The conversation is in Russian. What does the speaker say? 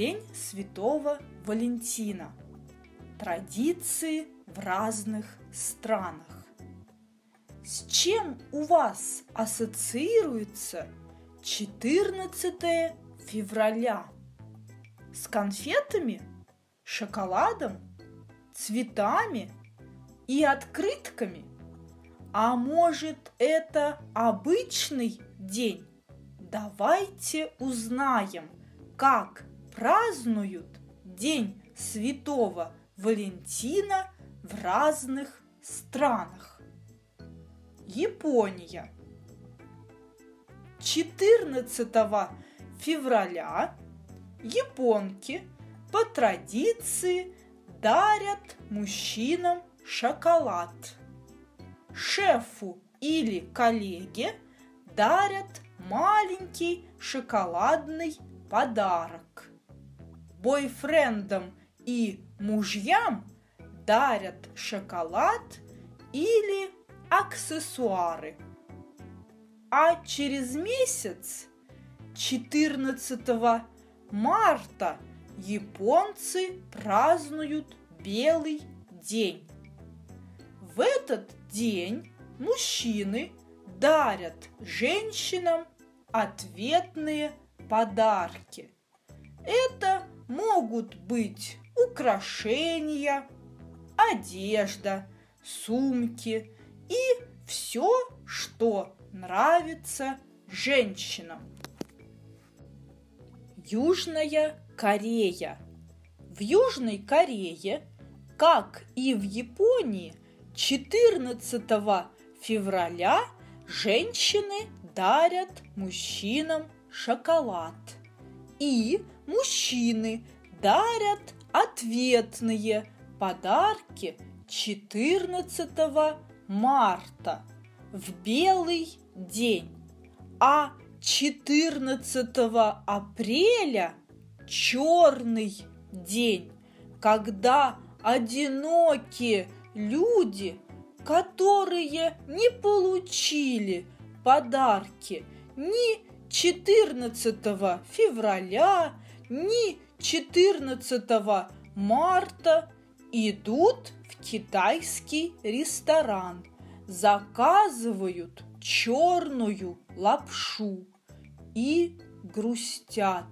День Святого Валентина. Традиции в разных странах. С чем у вас ассоциируется 14 февраля? С конфетами, шоколадом, цветами и открытками? А может, это обычный день? Давайте узнаем, как празднуют День Святого Валентина в разных странах. Япония. 14 февраля японки по традиции дарят мужчинам шоколад. Шефу или коллеге дарят маленький шоколадный подарок. Бойфрендам и мужьям дарят шоколад или аксессуары. А через месяц, 14 марта, японцы празднуют Белый день. В этот день мужчины дарят женщинам ответные подарки. Это могут быть украшения, одежда, сумки и все, что нравится женщинам. Южная Корея. В Южной Корее, как и в Японии, 14 февраля женщины дарят мужчинам шоколад. И мужчины дарят ответные подарки 14 марта в белый день, а 14 апреля черный день, когда одинокие люди, которые не получили подарки ни 14 февраля, ни 14 марта идут в китайский ресторан, заказывают черную лапшу и грустят.